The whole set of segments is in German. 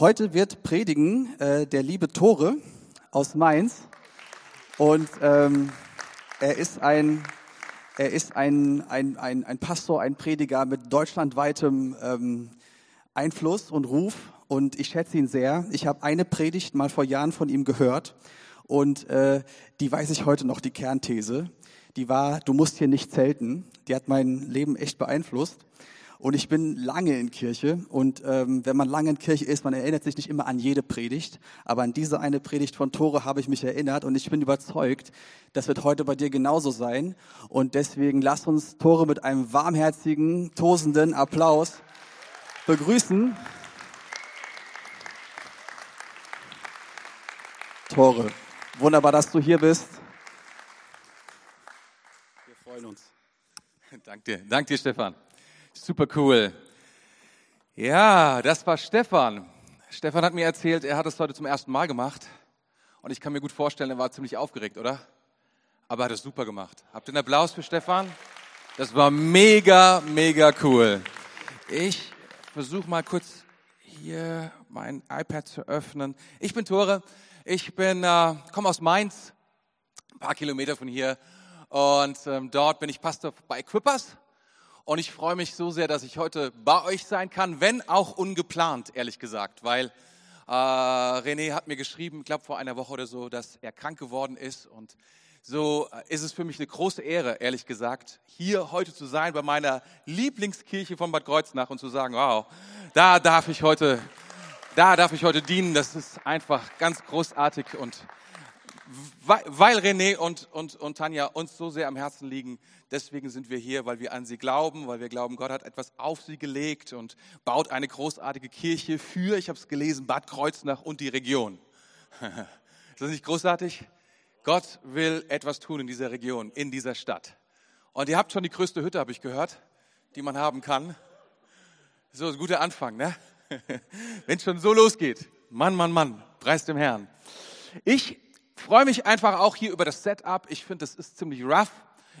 Heute wird predigen äh, der liebe Tore aus Mainz und ähm, er ist ein er ist ein, ein, ein, ein Pastor, ein Prediger mit deutschlandweitem ähm, Einfluss und Ruf und ich schätze ihn sehr. Ich habe eine Predigt mal vor Jahren von ihm gehört und äh, die weiß ich heute noch, die Kernthese. Die war, du musst hier nicht zelten. Die hat mein Leben echt beeinflusst. Und ich bin lange in Kirche und ähm, wenn man lange in Kirche ist, man erinnert sich nicht immer an jede Predigt, aber an diese eine Predigt von Tore habe ich mich erinnert und ich bin überzeugt, das wird heute bei dir genauso sein. Und deswegen lass uns Tore mit einem warmherzigen, tosenden Applaus begrüßen. Tore, wunderbar, dass du hier bist. Wir freuen uns. Dank dir, dank dir, Stefan. Super cool. Ja, das war Stefan. Stefan hat mir erzählt, er hat es heute zum ersten Mal gemacht. Und ich kann mir gut vorstellen, er war ziemlich aufgeregt, oder? Aber er hat es super gemacht. Habt ihr einen Applaus für Stefan? Das war mega, mega cool. Ich versuche mal kurz hier mein iPad zu öffnen. Ich bin Tore. Ich bin, äh, komme aus Mainz, ein paar Kilometer von hier. Und ähm, dort bin ich Pastor bei Equippers. Und ich freue mich so sehr, dass ich heute bei euch sein kann, wenn auch ungeplant, ehrlich gesagt, weil äh, René hat mir geschrieben, ich glaube vor einer Woche oder so, dass er krank geworden ist. Und so äh, ist es für mich eine große Ehre, ehrlich gesagt, hier heute zu sein bei meiner Lieblingskirche von Bad Kreuznach und zu sagen, wow, da darf ich heute, da darf ich heute dienen. Das ist einfach ganz großartig und weil René und, und, und Tanja uns so sehr am Herzen liegen, deswegen sind wir hier, weil wir an sie glauben, weil wir glauben, Gott hat etwas auf sie gelegt und baut eine großartige Kirche für, ich habe es gelesen, Bad Kreuznach und die Region. Ist das nicht großartig? Gott will etwas tun in dieser Region, in dieser Stadt. Und ihr habt schon die größte Hütte, habe ich gehört, die man haben kann. So ein guter Anfang, ne? Wenn es schon so losgeht. Mann, Mann, Mann, preis dem Herrn. Ich freue mich einfach auch hier über das Setup. Ich finde, das ist ziemlich rough.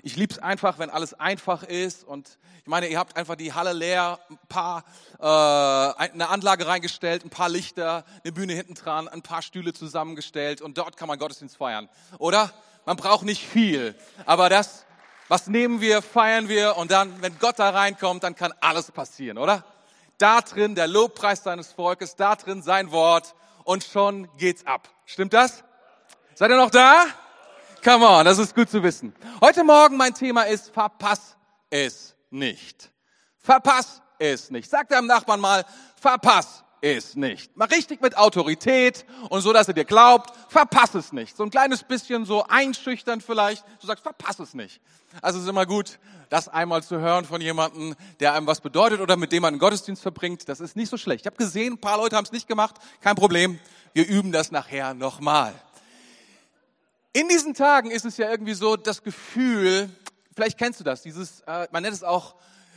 Ich liebe es einfach, wenn alles einfach ist. Und ich meine, ihr habt einfach die Halle leer, ein paar, äh, eine Anlage reingestellt, ein paar Lichter, eine Bühne hinten dran, ein paar Stühle zusammengestellt und dort kann man Gottesdienst feiern. Oder? Man braucht nicht viel. Aber das, was nehmen wir, feiern wir und dann, wenn Gott da reinkommt, dann kann alles passieren, oder? Da drin der Lobpreis seines Volkes, da drin sein Wort und schon geht's ab. Stimmt das? Seid ihr noch da? Come on, das ist gut zu wissen. Heute Morgen mein Thema ist, verpass es nicht. Verpass es nicht. Sag deinem Nachbarn mal, verpass es nicht. Mal richtig mit Autorität und so, dass er dir glaubt, verpass es nicht. So ein kleines bisschen so einschüchtern vielleicht. Du sagst, verpass es nicht. Also es ist immer gut, das einmal zu hören von jemandem, der einem was bedeutet oder mit dem man einen Gottesdienst verbringt. Das ist nicht so schlecht. Ich habe gesehen, ein paar Leute haben es nicht gemacht. Kein Problem. Wir üben das nachher nochmal. In diesen Tagen ist es ja irgendwie so das Gefühl, vielleicht kennst du das, dieses, äh, man nennt es auch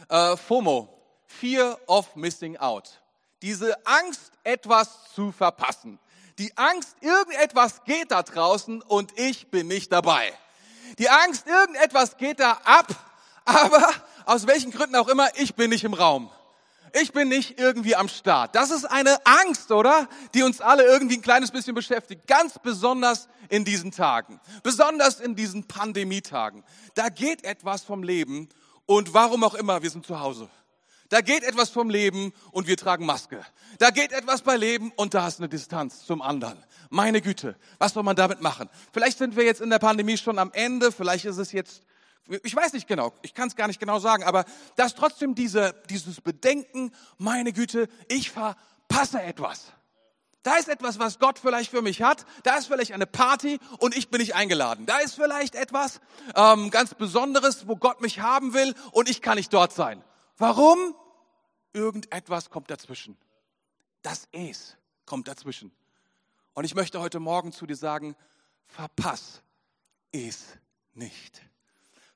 äh, FOMO, Fear of Missing Out. Diese Angst, etwas zu verpassen. Die Angst, irgendetwas geht da draußen und ich bin nicht dabei. Die Angst, irgendetwas geht da ab, aber aus welchen Gründen auch immer, ich bin nicht im Raum. Ich bin nicht irgendwie am Start. Das ist eine Angst, oder? Die uns alle irgendwie ein kleines bisschen beschäftigt. Ganz besonders in diesen Tagen. Besonders in diesen Pandemietagen. Da geht etwas vom Leben und warum auch immer, wir sind zu Hause. Da geht etwas vom Leben und wir tragen Maske. Da geht etwas bei Leben und da ist eine Distanz zum anderen. Meine Güte, was soll man damit machen? Vielleicht sind wir jetzt in der Pandemie schon am Ende, vielleicht ist es jetzt ich weiß nicht genau, ich kann es gar nicht genau sagen, aber dass trotzdem diese, dieses Bedenken, meine Güte, ich verpasse etwas. Da ist etwas, was Gott vielleicht für mich hat. Da ist vielleicht eine Party und ich bin nicht eingeladen. Da ist vielleicht etwas ähm, ganz Besonderes, wo Gott mich haben will und ich kann nicht dort sein. Warum? Irgendetwas kommt dazwischen. Das Es kommt dazwischen. Und ich möchte heute Morgen zu dir sagen, verpass es nicht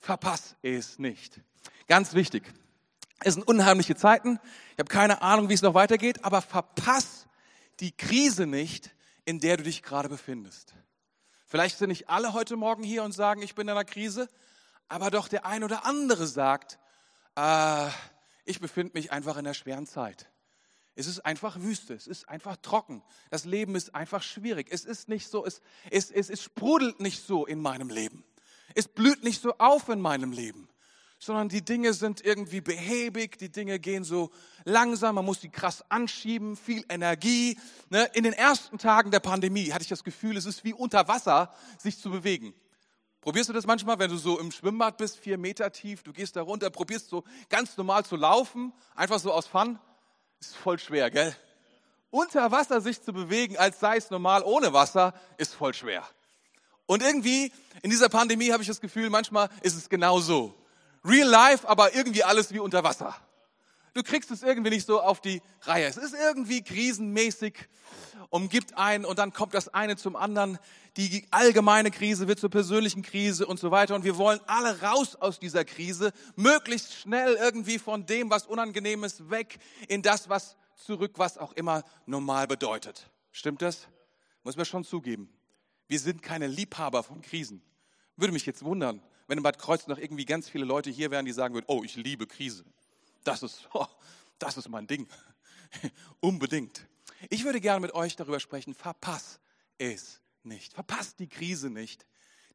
verpass es nicht. Ganz wichtig. Es sind unheimliche Zeiten. Ich habe keine Ahnung, wie es noch weitergeht, aber verpass die Krise nicht, in der du dich gerade befindest. Vielleicht sind nicht alle heute Morgen hier und sagen, ich bin in einer Krise, aber doch der ein oder andere sagt, äh, ich befinde mich einfach in einer schweren Zeit. Es ist einfach Wüste, es ist einfach trocken. Das Leben ist einfach schwierig. Es ist nicht so, es, es, es, es sprudelt nicht so in meinem Leben. Es blüht nicht so auf in meinem Leben, sondern die Dinge sind irgendwie behäbig, die Dinge gehen so langsam, man muss die krass anschieben, viel Energie. Ne? In den ersten Tagen der Pandemie hatte ich das Gefühl, es ist wie unter Wasser, sich zu bewegen. Probierst du das manchmal, wenn du so im Schwimmbad bist, vier Meter tief, du gehst da runter, probierst so ganz normal zu laufen, einfach so aus Fun? Ist voll schwer, gell? Unter Wasser sich zu bewegen, als sei es normal ohne Wasser, ist voll schwer. Und irgendwie in dieser Pandemie habe ich das Gefühl, manchmal ist es genau so. Real life, aber irgendwie alles wie unter Wasser. Du kriegst es irgendwie nicht so auf die Reihe. Es ist irgendwie krisenmäßig, umgibt einen und dann kommt das eine zum anderen. Die allgemeine Krise wird zur persönlichen Krise und so weiter. Und wir wollen alle raus aus dieser Krise, möglichst schnell irgendwie von dem, was unangenehm ist, weg in das, was zurück, was auch immer normal bedeutet. Stimmt das? Muss man schon zugeben. Wir sind keine Liebhaber von Krisen. Würde mich jetzt wundern, wenn in Bad Kreuznach irgendwie ganz viele Leute hier wären, die sagen würden, oh, ich liebe Krise. Das ist, oh, das ist mein Ding. Unbedingt. Ich würde gerne mit euch darüber sprechen, verpass es nicht. Verpass die Krise nicht,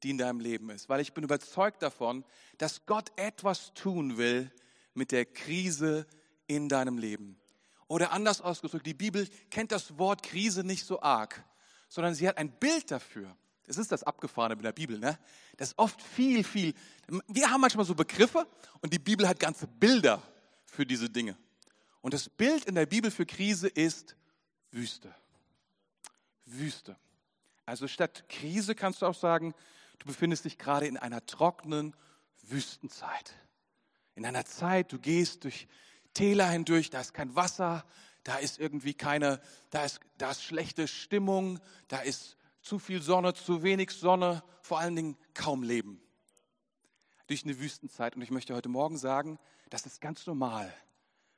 die in deinem Leben ist, weil ich bin überzeugt davon, dass Gott etwas tun will mit der Krise in deinem Leben. Oder anders ausgedrückt, die Bibel kennt das Wort Krise nicht so arg, sondern sie hat ein Bild dafür. Das ist das Abgefahrene mit der Bibel, ne? Das ist oft viel, viel. Wir haben manchmal so Begriffe und die Bibel hat ganze Bilder für diese Dinge. Und das Bild in der Bibel für Krise ist Wüste. Wüste. Also statt Krise kannst du auch sagen, du befindest dich gerade in einer trockenen Wüstenzeit. In einer Zeit, du gehst durch Täler hindurch, da ist kein Wasser, da ist irgendwie keine, da ist, da ist schlechte Stimmung, da ist zu viel Sonne, zu wenig Sonne, vor allen Dingen kaum Leben. Durch eine Wüstenzeit. Und ich möchte heute Morgen sagen, das ist ganz normal.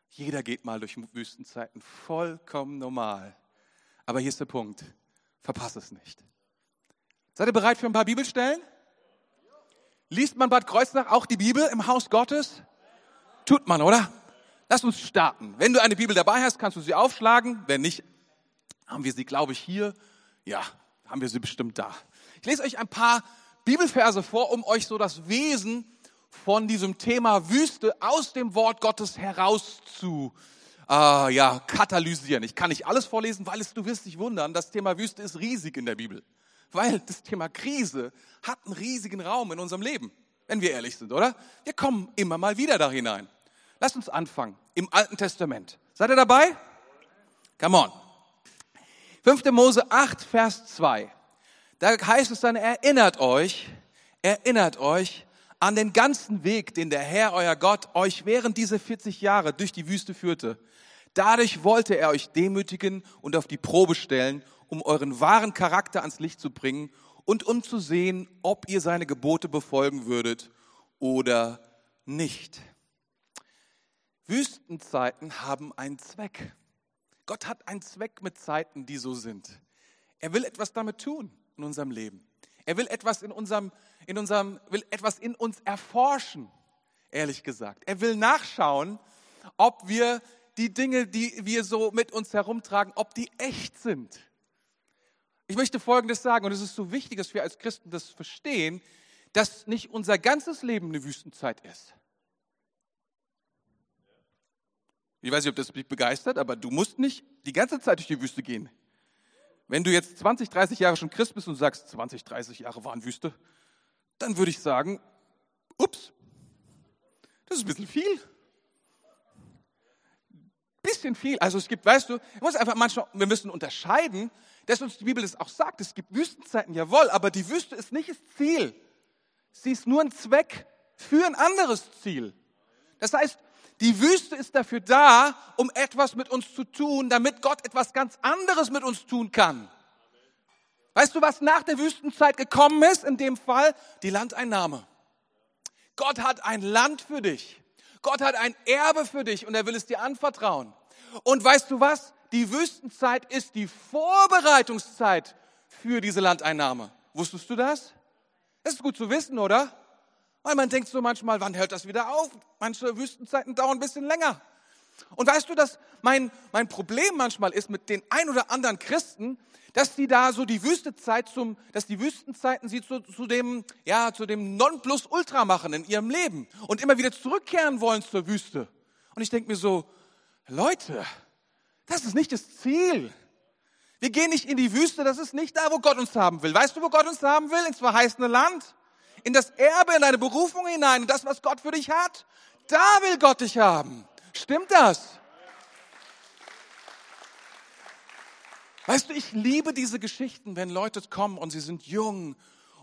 Jeder geht mal durch Wüstenzeiten, vollkommen normal. Aber hier ist der Punkt, verpasse es nicht. Seid ihr bereit für ein paar Bibelstellen? Liest man Bad Kreuznach auch die Bibel im Haus Gottes? Tut man, oder? Lass uns starten. Wenn du eine Bibel dabei hast, kannst du sie aufschlagen. Wenn nicht, haben wir sie, glaube ich, hier. Ja, haben wir sie bestimmt da. Ich lese euch ein paar Bibelverse vor, um euch so das Wesen von diesem Thema Wüste aus dem Wort Gottes heraus zu äh, ja, katalysieren. Ich kann nicht alles vorlesen, weil es, du wirst dich wundern, das Thema Wüste ist riesig in der Bibel. Weil das Thema Krise hat einen riesigen Raum in unserem Leben, wenn wir ehrlich sind, oder? Wir kommen immer mal wieder da hinein. Lasst uns anfangen im Alten Testament. Seid ihr dabei? Come on. 5. Mose 8, Vers 2. Da heißt es dann, erinnert euch, erinnert euch an den ganzen Weg, den der Herr, euer Gott, euch während dieser 40 Jahre durch die Wüste führte. Dadurch wollte er euch demütigen und auf die Probe stellen, um euren wahren Charakter ans Licht zu bringen und um zu sehen, ob ihr seine Gebote befolgen würdet oder nicht. Wüstenzeiten haben einen Zweck. Gott hat einen Zweck mit Zeiten, die so sind. Er will etwas damit tun in unserem Leben. Er will etwas in unserem, in unserem, will etwas in uns erforschen, ehrlich gesagt. Er will nachschauen, ob wir die Dinge, die wir so mit uns herumtragen, ob die echt sind. Ich möchte Folgendes sagen, und es ist so wichtig, dass wir als Christen das verstehen, dass nicht unser ganzes Leben eine Wüstenzeit ist. Ich weiß nicht, ob das dich begeistert, aber du musst nicht die ganze Zeit durch die Wüste gehen. Wenn du jetzt 20, 30 Jahre schon Christ bist und sagst, 20, 30 Jahre waren Wüste, dann würde ich sagen, ups, das ist ein bisschen viel. Bisschen viel. Also es gibt, weißt du, ich muss einfach manchmal, wir müssen unterscheiden, dass uns die Bibel das auch sagt. Es gibt Wüstenzeiten, jawohl, aber die Wüste ist nicht das Ziel. Sie ist nur ein Zweck für ein anderes Ziel. Das heißt, die Wüste ist dafür da, um etwas mit uns zu tun, damit Gott etwas ganz anderes mit uns tun kann. Weißt du, was nach der Wüstenzeit gekommen ist? In dem Fall die Landeinnahme. Gott hat ein Land für dich. Gott hat ein Erbe für dich und er will es dir anvertrauen. Und weißt du was? Die Wüstenzeit ist die Vorbereitungszeit für diese Landeinnahme. Wusstest du das? Das ist gut zu wissen, oder? Weil man denkt so manchmal, wann hört das wieder auf? Manche Wüstenzeiten dauern ein bisschen länger. Und weißt du, dass mein, mein Problem manchmal ist mit den ein oder anderen Christen, dass die da so die Wüstezeit zum, dass die Wüstenzeiten sie zu, zu dem, ja, zu dem Nonplusultra machen in ihrem Leben und immer wieder zurückkehren wollen zur Wüste. Und ich denke mir so, Leute, das ist nicht das Ziel. Wir gehen nicht in die Wüste, das ist nicht da, wo Gott uns haben will. Weißt du, wo Gott uns haben will? Ins verheißene Land, in das Erbe, in deine Berufung hinein, in das, was Gott für dich hat. Da will Gott dich haben. Stimmt das? Weißt du, ich liebe diese Geschichten, wenn Leute kommen und sie sind jung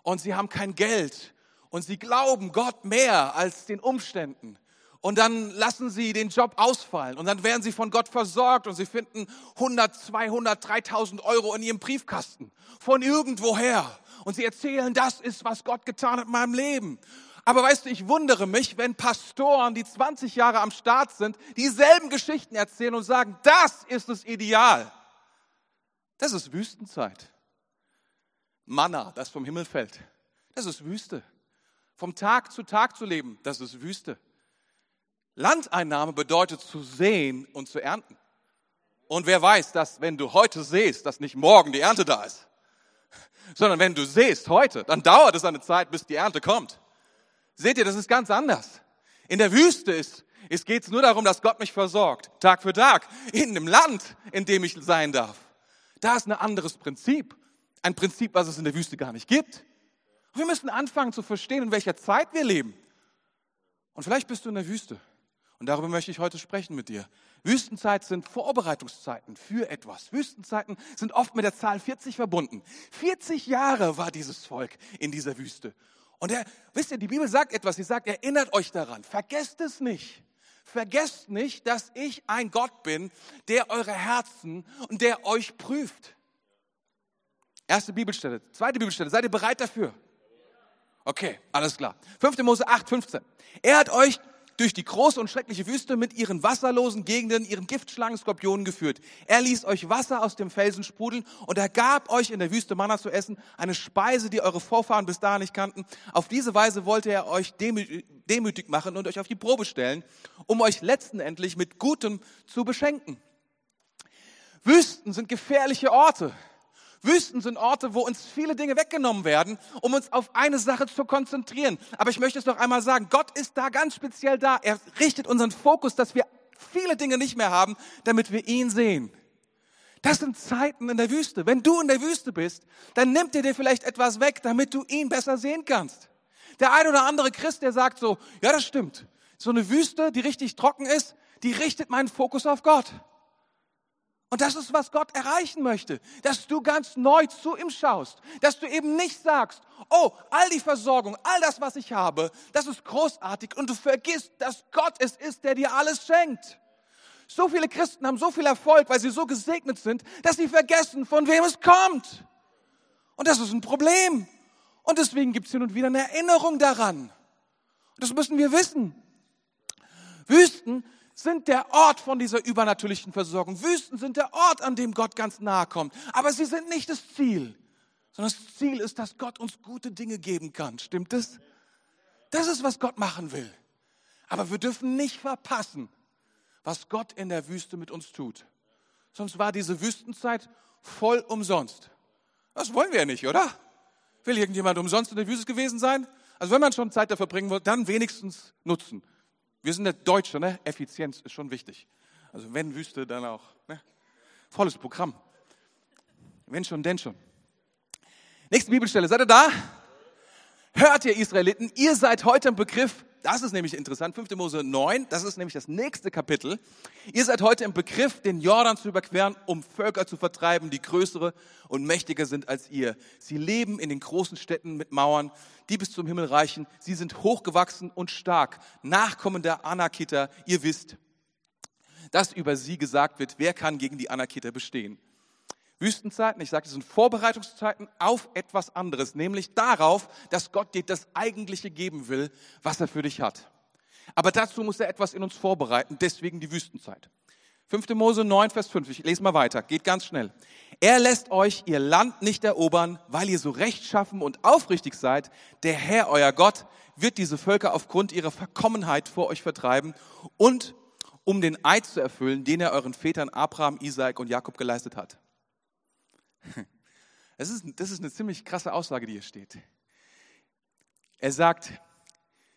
und sie haben kein Geld und sie glauben Gott mehr als den Umständen. Und dann lassen sie den Job ausfallen und dann werden sie von Gott versorgt und sie finden 100, 200, 3000 Euro in ihrem Briefkasten von irgendwoher. Und sie erzählen, das ist, was Gott getan hat in meinem Leben. Aber weißt du, ich wundere mich, wenn Pastoren, die 20 Jahre am Start sind, dieselben Geschichten erzählen und sagen, das ist das Ideal. Das ist Wüstenzeit. Manna, das vom Himmel fällt. Das ist Wüste. Vom Tag zu Tag zu leben, das ist Wüste. Landeinnahme bedeutet zu sehen und zu ernten. Und wer weiß, dass wenn du heute siehst, dass nicht morgen die Ernte da ist, sondern wenn du siehst heute, dann dauert es eine Zeit, bis die Ernte kommt. Seht ihr, das ist ganz anders. In der Wüste ist, es geht nur darum, dass Gott mich versorgt, Tag für Tag, in dem Land, in dem ich sein darf. Da ist ein anderes Prinzip. Ein Prinzip, was es in der Wüste gar nicht gibt. wir müssen anfangen zu verstehen, in welcher Zeit wir leben. Und vielleicht bist du in der Wüste. Und darüber möchte ich heute sprechen mit dir. Wüstenzeit sind Vorbereitungszeiten für etwas. Wüstenzeiten sind oft mit der Zahl 40 verbunden. 40 Jahre war dieses Volk in dieser Wüste. Und er, wisst ihr, die Bibel sagt etwas. Sie sagt, erinnert euch daran. Vergesst es nicht. Vergesst nicht, dass ich ein Gott bin, der eure Herzen und der euch prüft. Erste Bibelstelle, zweite Bibelstelle. Seid ihr bereit dafür? Okay, alles klar. 5. Mose 8, 15. Er hat euch durch die große und schreckliche Wüste mit ihren wasserlosen Gegenden, ihren Giftschlangen, Skorpionen geführt. Er ließ euch Wasser aus dem Felsen sprudeln und er gab euch in der Wüste Manna zu essen, eine Speise, die eure Vorfahren bis dahin nicht kannten. Auf diese Weise wollte er euch demütig machen und euch auf die Probe stellen, um euch letztendlich mit Gutem zu beschenken. Wüsten sind gefährliche Orte. Wüsten sind Orte, wo uns viele Dinge weggenommen werden, um uns auf eine Sache zu konzentrieren. Aber ich möchte es noch einmal sagen, Gott ist da ganz speziell da. Er richtet unseren Fokus, dass wir viele Dinge nicht mehr haben, damit wir ihn sehen. Das sind Zeiten in der Wüste. Wenn du in der Wüste bist, dann nimmt er dir vielleicht etwas weg, damit du ihn besser sehen kannst. Der ein oder andere Christ, der sagt so, ja, das stimmt. So eine Wüste, die richtig trocken ist, die richtet meinen Fokus auf Gott. Und das ist, was Gott erreichen möchte, dass du ganz neu zu ihm schaust, dass du eben nicht sagst, oh, all die Versorgung, all das, was ich habe, das ist großartig und du vergisst, dass Gott es ist, der dir alles schenkt. So viele Christen haben so viel Erfolg, weil sie so gesegnet sind, dass sie vergessen, von wem es kommt. Und das ist ein Problem. Und deswegen gibt es hin und wieder eine Erinnerung daran. Und das müssen wir wissen. Wüsten sind der Ort von dieser übernatürlichen Versorgung. Wüsten sind der Ort, an dem Gott ganz nahe kommt. Aber sie sind nicht das Ziel, sondern das Ziel ist, dass Gott uns gute Dinge geben kann. Stimmt es? Das ist, was Gott machen will. Aber wir dürfen nicht verpassen, was Gott in der Wüste mit uns tut. Sonst war diese Wüstenzeit voll umsonst. Das wollen wir ja nicht, oder? Will irgendjemand umsonst in der Wüste gewesen sein? Also wenn man schon Zeit dafür bringen will, dann wenigstens nutzen. Wir sind der Deutsche, ne? Effizienz ist schon wichtig. Also wenn Wüste, dann auch. Ne? Volles Programm. Wenn schon, denn schon. Nächste Bibelstelle, seid ihr da? Hört ihr Israeliten, ihr seid heute im Begriff, das ist nämlich interessant, 5. Mose 9, das ist nämlich das nächste Kapitel. Ihr seid heute im Begriff, den Jordan zu überqueren, um Völker zu vertreiben, die größere und mächtiger sind als ihr. Sie leben in den großen Städten mit Mauern, die bis zum Himmel reichen. Sie sind hochgewachsen und stark, Nachkommen der Anakiter. Ihr wisst, dass über sie gesagt wird, wer kann gegen die Anakiter bestehen. Wüstenzeiten, ich sage, das sind Vorbereitungszeiten auf etwas anderes, nämlich darauf, dass Gott dir das Eigentliche geben will, was er für dich hat. Aber dazu muss er etwas in uns vorbereiten, deswegen die Wüstenzeit. 5. Mose 9, Vers 5, ich lese mal weiter, geht ganz schnell. Er lässt euch ihr Land nicht erobern, weil ihr so rechtschaffen und aufrichtig seid. Der Herr, euer Gott, wird diese Völker aufgrund ihrer Verkommenheit vor euch vertreiben und um den Eid zu erfüllen, den er euren Vätern Abraham, Isaak und Jakob geleistet hat. Das ist, das ist eine ziemlich krasse Aussage, die hier steht. Er sagt,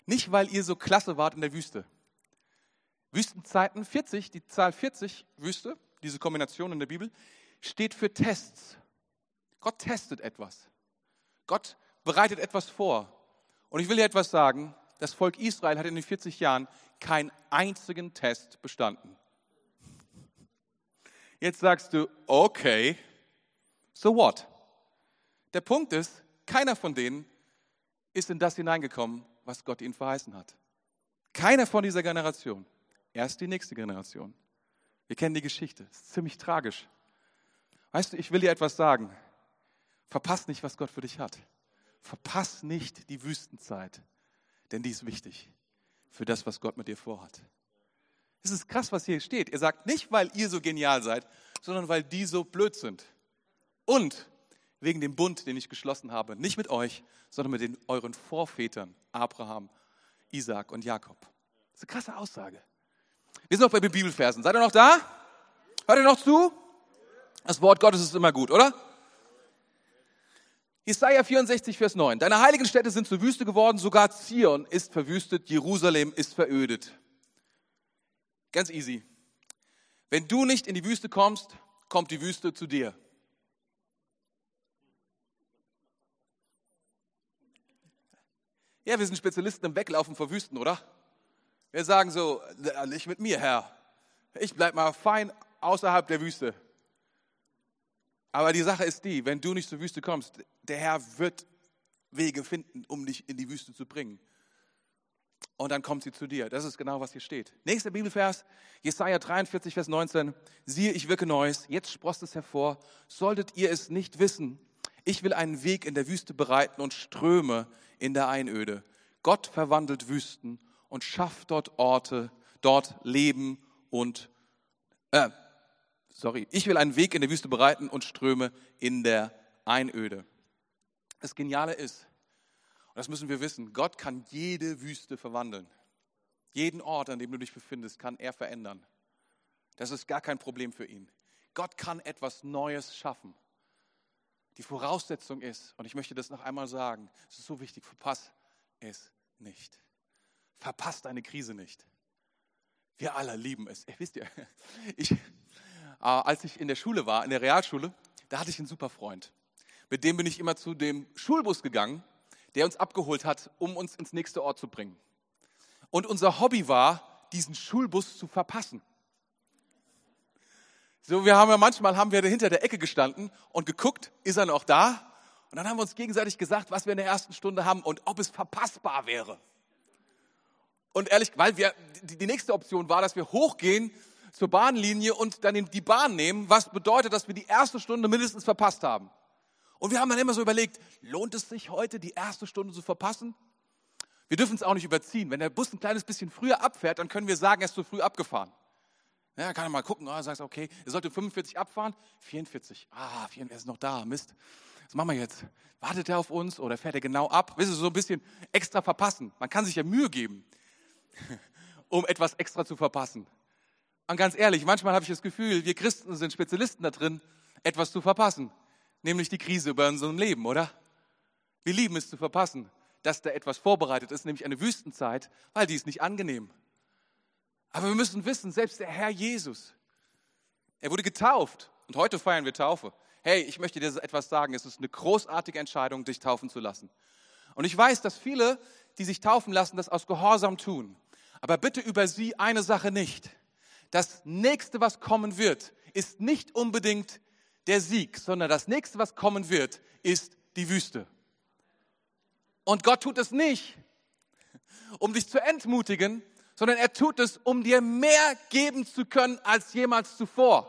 nicht weil ihr so klasse wart in der Wüste. Wüstenzeiten 40, die Zahl 40, Wüste, diese Kombination in der Bibel, steht für Tests. Gott testet etwas. Gott bereitet etwas vor. Und ich will dir etwas sagen, das Volk Israel hat in den 40 Jahren keinen einzigen Test bestanden. Jetzt sagst du, okay, so what? Der Punkt ist, keiner von denen ist in das hineingekommen, was Gott ihnen verheißen hat. Keiner von dieser Generation. Erst die nächste Generation. Wir kennen die Geschichte. Es ist ziemlich tragisch. Weißt du, ich will dir etwas sagen. Verpass nicht, was Gott für dich hat. Verpass nicht die Wüstenzeit, denn die ist wichtig für das, was Gott mit dir vorhat. Es ist krass, was hier steht. Ihr sagt nicht, weil ihr so genial seid, sondern weil die so blöd sind. Und wegen dem Bund, den ich geschlossen habe, nicht mit euch, sondern mit den, euren Vorvätern, Abraham, Isaac und Jakob. Das ist eine krasse Aussage. Wir sind noch bei den Bibelversen. Seid ihr noch da? Hört ihr noch zu? Das Wort Gottes ist immer gut, oder? Jesaja 64, Vers 9. Deine heiligen Städte sind zur Wüste geworden, sogar Zion ist verwüstet, Jerusalem ist verödet. Ganz easy. Wenn du nicht in die Wüste kommst, kommt die Wüste zu dir. Ja, wir sind Spezialisten im Weglaufen vor Wüsten, oder? Wir sagen so, nicht mit mir, Herr. Ich bleib mal fein außerhalb der Wüste. Aber die Sache ist die, wenn du nicht zur Wüste kommst, der Herr wird Wege finden, um dich in die Wüste zu bringen. Und dann kommt sie zu dir. Das ist genau, was hier steht. Nächster Bibelvers, Jesaja 43, Vers 19. Siehe, ich wirke Neues, jetzt sprost es hervor. Solltet ihr es nicht wissen, ich will einen Weg in der Wüste bereiten und Ströme in der Einöde. Gott verwandelt Wüsten und schafft dort Orte, dort Leben und, äh, sorry, ich will einen Weg in der Wüste bereiten und Ströme in der Einöde. Das Geniale ist, und das müssen wir wissen, Gott kann jede Wüste verwandeln. Jeden Ort, an dem du dich befindest, kann er verändern. Das ist gar kein Problem für ihn. Gott kann etwas Neues schaffen. Die Voraussetzung ist, und ich möchte das noch einmal sagen, es ist so wichtig, verpass es nicht. Verpasst eine Krise nicht. Wir alle lieben es. Wisst ihr, ich, äh, als ich in der Schule war, in der Realschule, da hatte ich einen super Freund. Mit dem bin ich immer zu dem Schulbus gegangen, der uns abgeholt hat, um uns ins nächste Ort zu bringen. Und unser Hobby war, diesen Schulbus zu verpassen. So, wir haben ja manchmal haben wir hinter der Ecke gestanden und geguckt, ist er noch da? Und dann haben wir uns gegenseitig gesagt, was wir in der ersten Stunde haben und ob es verpassbar wäre. Und ehrlich, weil wir, die, die nächste Option war, dass wir hochgehen zur Bahnlinie und dann die Bahn nehmen, was bedeutet, dass wir die erste Stunde mindestens verpasst haben. Und wir haben dann immer so überlegt, lohnt es sich heute, die erste Stunde zu verpassen? Wir dürfen es auch nicht überziehen. Wenn der Bus ein kleines bisschen früher abfährt, dann können wir sagen, er ist zu früh abgefahren. Ja, kann er mal gucken, oh, sagst okay, er sollte 45 abfahren, 44. Ah, er ist noch da, Mist. Was machen wir jetzt? Wartet er auf uns oder fährt er genau ab? Willst du, so ein bisschen extra verpassen. Man kann sich ja Mühe geben, um etwas extra zu verpassen. Und ganz ehrlich, manchmal habe ich das Gefühl, wir Christen sind Spezialisten da drin, etwas zu verpassen. Nämlich die Krise über unserem Leben, oder? Wir lieben es zu verpassen, dass da etwas vorbereitet ist, nämlich eine Wüstenzeit, weil die ist nicht angenehm. Aber wir müssen wissen, selbst der Herr Jesus, er wurde getauft und heute feiern wir Taufe. Hey, ich möchte dir etwas sagen, es ist eine großartige Entscheidung, dich taufen zu lassen. Und ich weiß, dass viele, die sich taufen lassen, das aus Gehorsam tun. Aber bitte über sie eine Sache nicht. Das nächste, was kommen wird, ist nicht unbedingt der Sieg, sondern das nächste, was kommen wird, ist die Wüste. Und Gott tut es nicht, um dich zu entmutigen, sondern er tut es, um dir mehr geben zu können als jemals zuvor.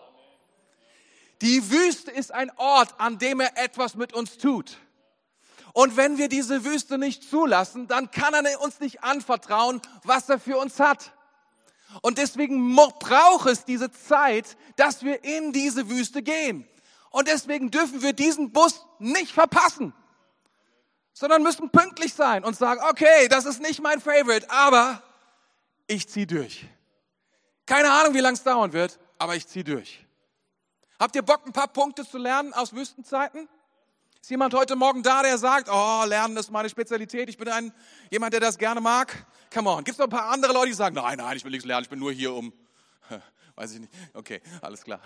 Die Wüste ist ein Ort, an dem er etwas mit uns tut. Und wenn wir diese Wüste nicht zulassen, dann kann er uns nicht anvertrauen, was er für uns hat. Und deswegen braucht es diese Zeit, dass wir in diese Wüste gehen. Und deswegen dürfen wir diesen Bus nicht verpassen, sondern müssen pünktlich sein und sagen, okay, das ist nicht mein Favorite, aber ich ziehe durch. Keine Ahnung, wie lange es dauern wird, aber ich ziehe durch. Habt ihr Bock, ein paar Punkte zu lernen aus Wüstenzeiten? Ist jemand heute Morgen da, der sagt, oh, Lernen ist meine Spezialität, ich bin ein, jemand, der das gerne mag? Come on. Gibt es noch ein paar andere Leute, die sagen, nein, nein, ich will nichts lernen, ich bin nur hier um, weiß ich nicht. Okay, alles klar.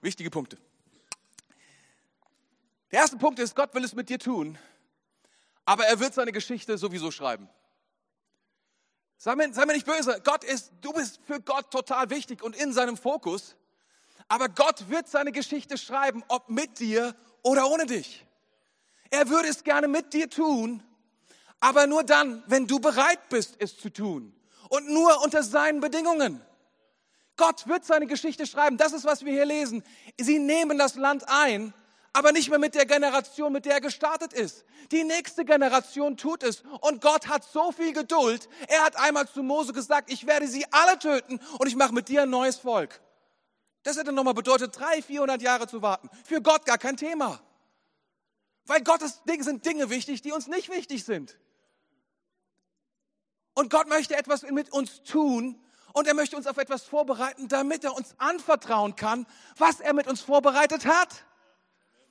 Wichtige Punkte. Der erste Punkt ist, Gott will es mit dir tun, aber er wird seine Geschichte sowieso schreiben. Sei mir, sei mir nicht böse, Gott ist, du bist für Gott total wichtig und in seinem Fokus, aber Gott wird seine Geschichte schreiben, ob mit dir oder ohne dich. Er würde es gerne mit dir tun, aber nur dann, wenn du bereit bist, es zu tun. Und nur unter seinen Bedingungen. Gott wird seine Geschichte schreiben. Das ist, was wir hier lesen. Sie nehmen das Land ein, aber nicht mehr mit der Generation, mit der er gestartet ist. Die nächste Generation tut es. Und Gott hat so viel Geduld. Er hat einmal zu Mose gesagt, ich werde sie alle töten und ich mache mit dir ein neues Volk. Das hätte nochmal bedeutet, drei, vierhundert Jahre zu warten. Für Gott gar kein Thema. Weil Gottes Dinge sind Dinge wichtig, die uns nicht wichtig sind. Und Gott möchte etwas mit uns tun und er möchte uns auf etwas vorbereiten, damit er uns anvertrauen kann, was er mit uns vorbereitet hat.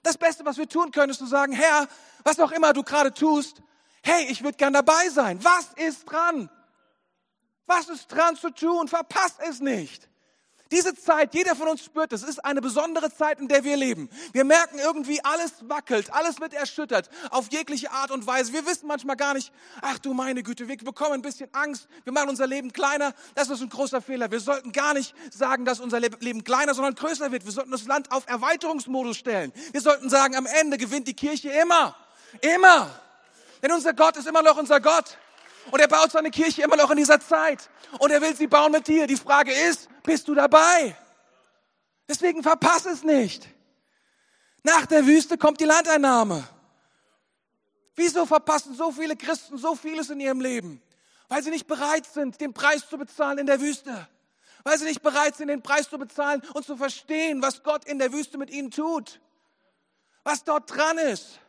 Das Beste, was wir tun können, ist zu sagen, Herr, was auch immer du gerade tust, hey, ich würde gern dabei sein. Was ist dran? Was ist dran zu tun? Verpass es nicht. Diese Zeit, jeder von uns spürt es, ist eine besondere Zeit, in der wir leben. Wir merken irgendwie, alles wackelt, alles wird erschüttert, auf jegliche Art und Weise. Wir wissen manchmal gar nicht, ach du meine Güte, wir bekommen ein bisschen Angst, wir machen unser Leben kleiner. Das ist ein großer Fehler. Wir sollten gar nicht sagen, dass unser Leben kleiner, sondern größer wird. Wir sollten das Land auf Erweiterungsmodus stellen. Wir sollten sagen, am Ende gewinnt die Kirche immer. Immer. Denn unser Gott ist immer noch unser Gott. Und er baut seine Kirche immer noch in dieser Zeit. Und er will sie bauen mit dir. Die Frage ist, bist du dabei? Deswegen verpass es nicht. Nach der Wüste kommt die Landeinnahme. Wieso verpassen so viele Christen so vieles in ihrem Leben? Weil sie nicht bereit sind, den Preis zu bezahlen in der Wüste. Weil sie nicht bereit sind, den Preis zu bezahlen und zu verstehen, was Gott in der Wüste mit ihnen tut. Was dort dran ist.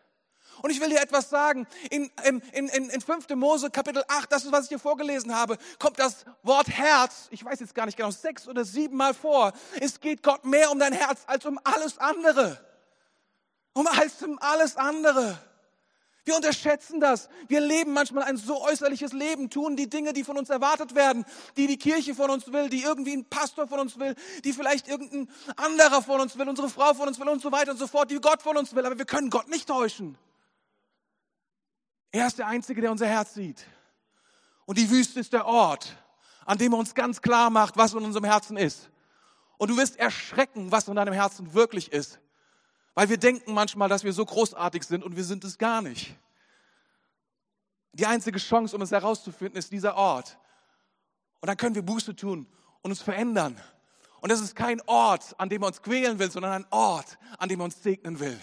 Und ich will dir etwas sagen. In, in, in, in 5. Mose Kapitel 8, das ist, was ich dir vorgelesen habe, kommt das Wort Herz, ich weiß jetzt gar nicht genau, sechs oder sieben Mal vor. Es geht Gott mehr um dein Herz als um alles andere. Um als um alles andere. Wir unterschätzen das. Wir leben manchmal ein so äußerliches Leben, tun die Dinge, die von uns erwartet werden, die die Kirche von uns will, die irgendwie ein Pastor von uns will, die vielleicht irgendein anderer von uns will, unsere Frau von uns will und so weiter und so fort, die Gott von uns will. Aber wir können Gott nicht täuschen. Er ist der Einzige, der unser Herz sieht. Und die Wüste ist der Ort, an dem er uns ganz klar macht, was in unserem Herzen ist. Und du wirst erschrecken, was in deinem Herzen wirklich ist. Weil wir denken manchmal, dass wir so großartig sind und wir sind es gar nicht. Die einzige Chance, um es herauszufinden, ist dieser Ort. Und dann können wir Buße tun und uns verändern. Und das ist kein Ort, an dem er uns quälen will, sondern ein Ort, an dem er uns segnen will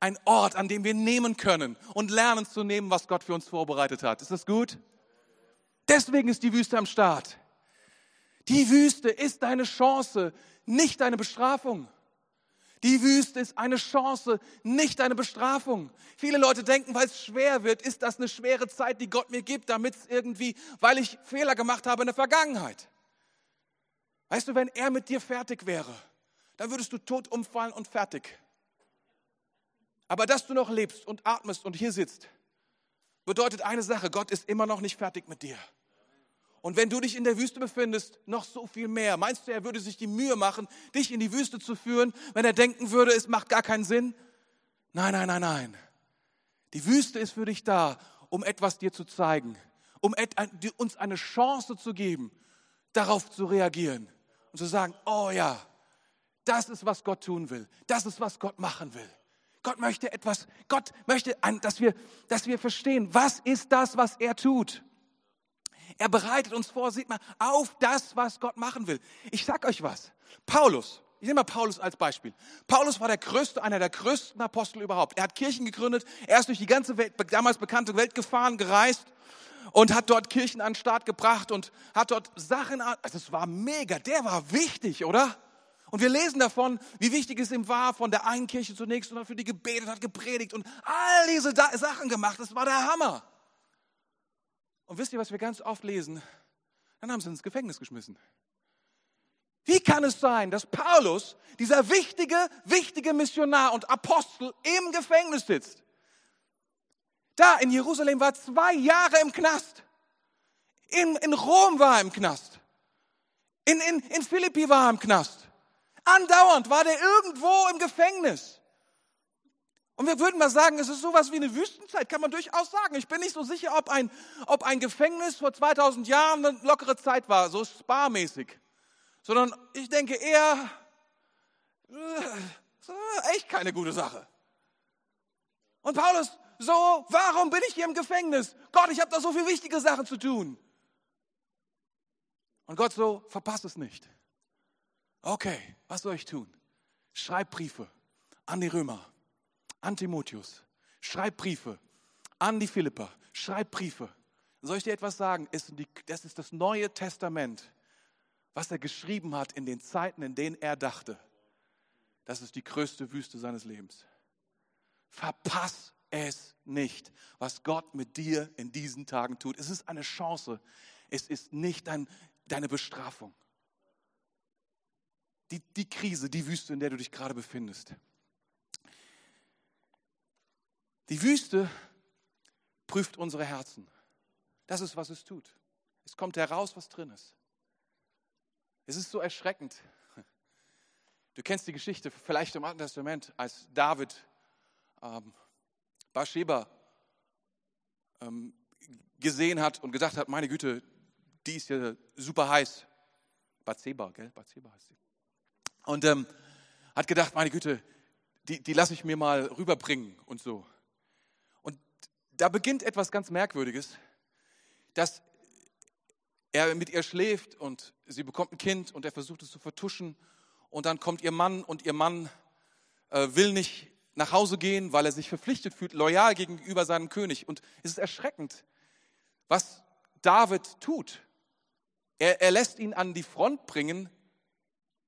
ein Ort, an dem wir nehmen können und lernen zu nehmen, was Gott für uns vorbereitet hat. Ist das gut? Deswegen ist die Wüste am Start. Die Wüste ist deine Chance, nicht deine Bestrafung. Die Wüste ist eine Chance, nicht eine Bestrafung. Viele Leute denken, weil es schwer wird, ist das eine schwere Zeit, die Gott mir gibt, damit es irgendwie, weil ich Fehler gemacht habe in der Vergangenheit. Weißt du, wenn er mit dir fertig wäre, dann würdest du tot umfallen und fertig. Aber dass du noch lebst und atmest und hier sitzt, bedeutet eine Sache, Gott ist immer noch nicht fertig mit dir. Und wenn du dich in der Wüste befindest, noch so viel mehr. Meinst du, er würde sich die Mühe machen, dich in die Wüste zu führen, wenn er denken würde, es macht gar keinen Sinn? Nein, nein, nein, nein. Die Wüste ist für dich da, um etwas dir zu zeigen, um uns eine Chance zu geben, darauf zu reagieren und zu sagen, oh ja, das ist, was Gott tun will. Das ist, was Gott machen will. Gott möchte etwas, Gott möchte, dass wir, dass wir verstehen, was ist das, was er tut. Er bereitet uns vor, sieht mal, auf das, was Gott machen will. Ich sag euch was. Paulus, ich nehme mal Paulus als Beispiel. Paulus war der größte, einer der größten Apostel überhaupt. Er hat Kirchen gegründet, er ist durch die ganze Welt, damals bekannte Welt gefahren, gereist und hat dort Kirchen an den Start gebracht und hat dort Sachen, also es war mega, der war wichtig, oder? Und wir lesen davon, wie wichtig es ihm war, von der einen Kirche zur nächsten und hat für die gebetet, hat gepredigt und all diese Sachen gemacht. Das war der Hammer. Und wisst ihr, was wir ganz oft lesen? Dann haben sie ins Gefängnis geschmissen. Wie kann es sein, dass Paulus, dieser wichtige, wichtige Missionar und Apostel, im Gefängnis sitzt? Da in Jerusalem war zwei Jahre im Knast. In, in Rom war er im Knast. In, in, in Philippi war er im Knast. Andauernd war der irgendwo im Gefängnis. Und wir würden mal sagen, es ist sowas wie eine Wüstenzeit, kann man durchaus sagen. Ich bin nicht so sicher, ob ein, ob ein Gefängnis vor 2000 Jahren eine lockere Zeit war, so sparmäßig. Sondern ich denke eher, äh, echt keine gute Sache. Und Paulus, so, warum bin ich hier im Gefängnis? Gott, ich habe da so viele wichtige Sachen zu tun. Und Gott so, verpasst es nicht. Okay, was soll ich tun? Schreib Briefe an die Römer, an Timotheus. Schreib Briefe an die Philipper. Schreib Briefe. Soll ich dir etwas sagen? Das ist das Neue Testament, was er geschrieben hat in den Zeiten, in denen er dachte. Das ist die größte Wüste seines Lebens. Verpass es nicht, was Gott mit dir in diesen Tagen tut. Es ist eine Chance. Es ist nicht dein, deine Bestrafung. Die, die Krise, die Wüste, in der du dich gerade befindest. Die Wüste prüft unsere Herzen. Das ist, was es tut. Es kommt heraus, was drin ist. Es ist so erschreckend. Du kennst die Geschichte vielleicht im Alten Testament, als David ähm, Bathsheba ähm, gesehen hat und gedacht hat, meine Güte, die ist ja super heiß. Bathsheba, gell? Bathsheba heißt sie. Und ähm, hat gedacht, meine Güte, die, die lasse ich mir mal rüberbringen und so. Und da beginnt etwas ganz Merkwürdiges, dass er mit ihr schläft und sie bekommt ein Kind und er versucht es zu vertuschen. Und dann kommt ihr Mann und ihr Mann äh, will nicht nach Hause gehen, weil er sich verpflichtet fühlt, loyal gegenüber seinem König. Und es ist erschreckend, was David tut. Er, er lässt ihn an die Front bringen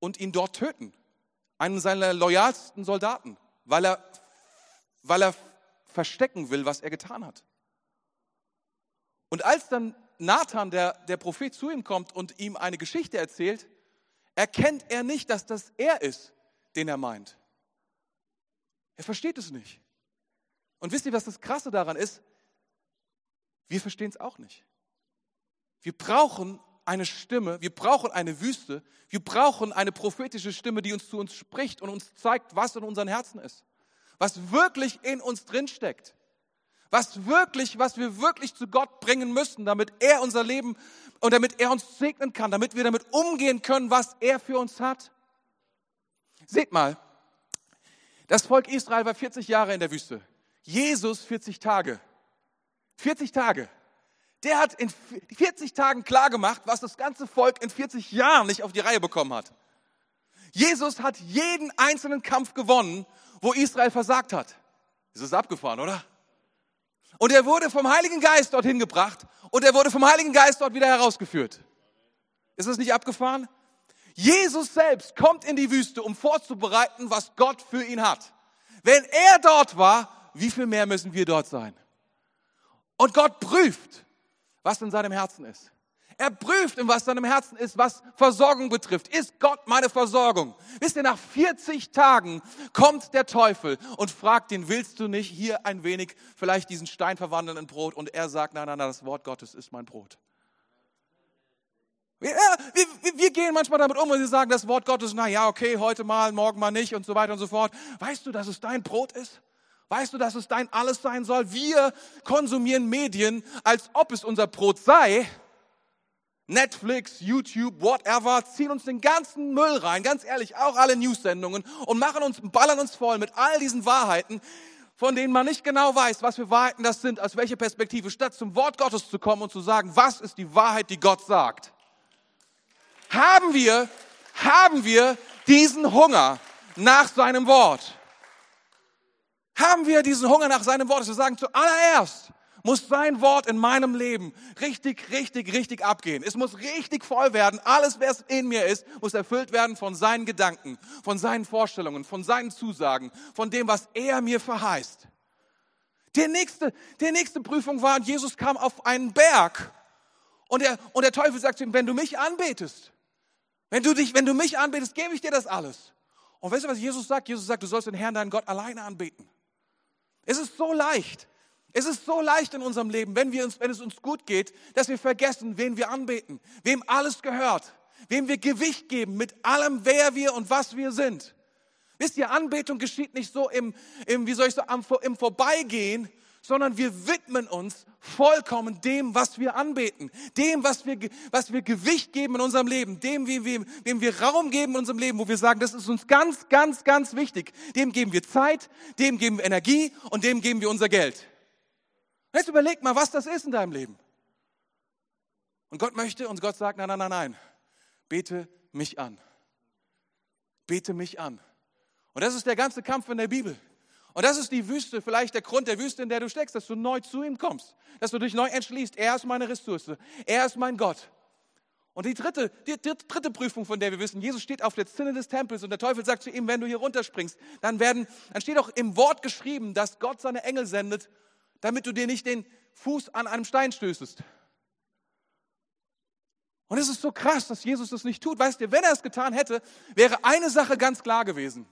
und ihn dort töten. Einen seiner loyalsten Soldaten, weil er, weil er verstecken will, was er getan hat. Und als dann Nathan, der, der Prophet, zu ihm kommt und ihm eine Geschichte erzählt, erkennt er nicht, dass das er ist, den er meint. Er versteht es nicht. Und wisst ihr, was das Krasse daran ist? Wir verstehen es auch nicht. Wir brauchen eine Stimme, wir brauchen eine Wüste, wir brauchen eine prophetische Stimme, die uns zu uns spricht und uns zeigt, was in unseren Herzen ist, was wirklich in uns drinsteckt, was wirklich, was wir wirklich zu Gott bringen müssen, damit er unser Leben und damit er uns segnen kann, damit wir damit umgehen können, was er für uns hat. Seht mal, das Volk Israel war 40 Jahre in der Wüste. Jesus 40 Tage. 40 Tage. Der hat in 40 Tagen klargemacht, was das ganze Volk in 40 Jahren nicht auf die Reihe bekommen hat. Jesus hat jeden einzelnen Kampf gewonnen, wo Israel versagt hat. Das ist abgefahren, oder? Und er wurde vom Heiligen Geist dorthin gebracht und er wurde vom Heiligen Geist dort wieder herausgeführt. Ist das nicht abgefahren? Jesus selbst kommt in die Wüste, um vorzubereiten, was Gott für ihn hat. Wenn er dort war, wie viel mehr müssen wir dort sein? Und Gott prüft, was in seinem Herzen ist. Er prüft, in was seinem Herzen ist, was Versorgung betrifft. Ist Gott meine Versorgung? Wisst ihr, nach 40 Tagen kommt der Teufel und fragt ihn, willst du nicht hier ein wenig vielleicht diesen Stein verwandeln in Brot? Und er sagt, nein, nein, nein, das Wort Gottes ist mein Brot. Wir, wir, wir, gehen manchmal damit um, wenn sie sagen, das Wort Gottes, na ja, okay, heute mal, morgen mal nicht und so weiter und so fort. Weißt du, dass es dein Brot ist? Weißt du, dass es dein alles sein soll? Wir konsumieren Medien, als ob es unser Brot sei. Netflix, YouTube, whatever, ziehen uns den ganzen Müll rein, ganz ehrlich, auch alle News-Sendungen und machen uns, ballern uns voll mit all diesen Wahrheiten, von denen man nicht genau weiß, was für Wahrheiten das sind, aus welcher Perspektive, statt zum Wort Gottes zu kommen und zu sagen, was ist die Wahrheit, die Gott sagt haben wir, haben wir diesen Hunger nach seinem Wort. Haben wir diesen Hunger nach seinem Wort, wir sagen, zuallererst muss sein Wort in meinem Leben richtig, richtig, richtig abgehen. Es muss richtig voll werden. Alles, was in mir ist, muss erfüllt werden von seinen Gedanken, von seinen Vorstellungen, von seinen Zusagen, von dem, was er mir verheißt. Die nächste, die nächste Prüfung war, Jesus kam auf einen Berg und der, und der Teufel sagt zu ihm, wenn du mich anbetest, Wenn du dich, wenn du mich anbetest, gebe ich dir das alles. Und weißt du, was Jesus sagt? Jesus sagt, du sollst den Herrn, deinen Gott, alleine anbeten. Es ist so leicht. Es ist so leicht in unserem Leben, wenn, wir uns, wenn es uns gut geht, dass wir vergessen, wen wir anbeten, wem alles gehört, wem wir Gewicht geben mit allem, wer wir und was wir sind. Wisst ihr, Anbetung geschieht nicht so im, im wie soll ich sagen, im Vorbeigehen, sondern wir widmen uns vollkommen dem, was wir anbeten, dem, was wir, was wir Gewicht geben in unserem Leben, dem, wem wir, wem wir Raum geben in unserem Leben, wo wir sagen, das ist uns ganz, ganz, ganz wichtig. Dem geben wir Zeit, dem geben wir Energie und dem geben wir unser Geld. Jetzt überleg mal, was das ist in deinem Leben. Und Gott möchte, und Gott sagt, nein, nein, nein, nein, bete mich an. Bete mich an. Und das ist der ganze Kampf in der Bibel. Und das ist die Wüste, vielleicht der Grund der Wüste, in der du steckst, dass du neu zu ihm kommst, dass du dich neu entschließt. Er ist meine Ressource, er ist mein Gott. Und die dritte, die, die dritte Prüfung, von der wir wissen, Jesus steht auf der Zinne des Tempels und der Teufel sagt zu ihm, wenn du hier runterspringst, dann werden, dann steht auch im Wort geschrieben, dass Gott seine Engel sendet, damit du dir nicht den Fuß an einem Stein stößest. Und es ist so krass, dass Jesus das nicht tut. Weißt du, wenn er es getan hätte, wäre eine Sache ganz klar gewesen.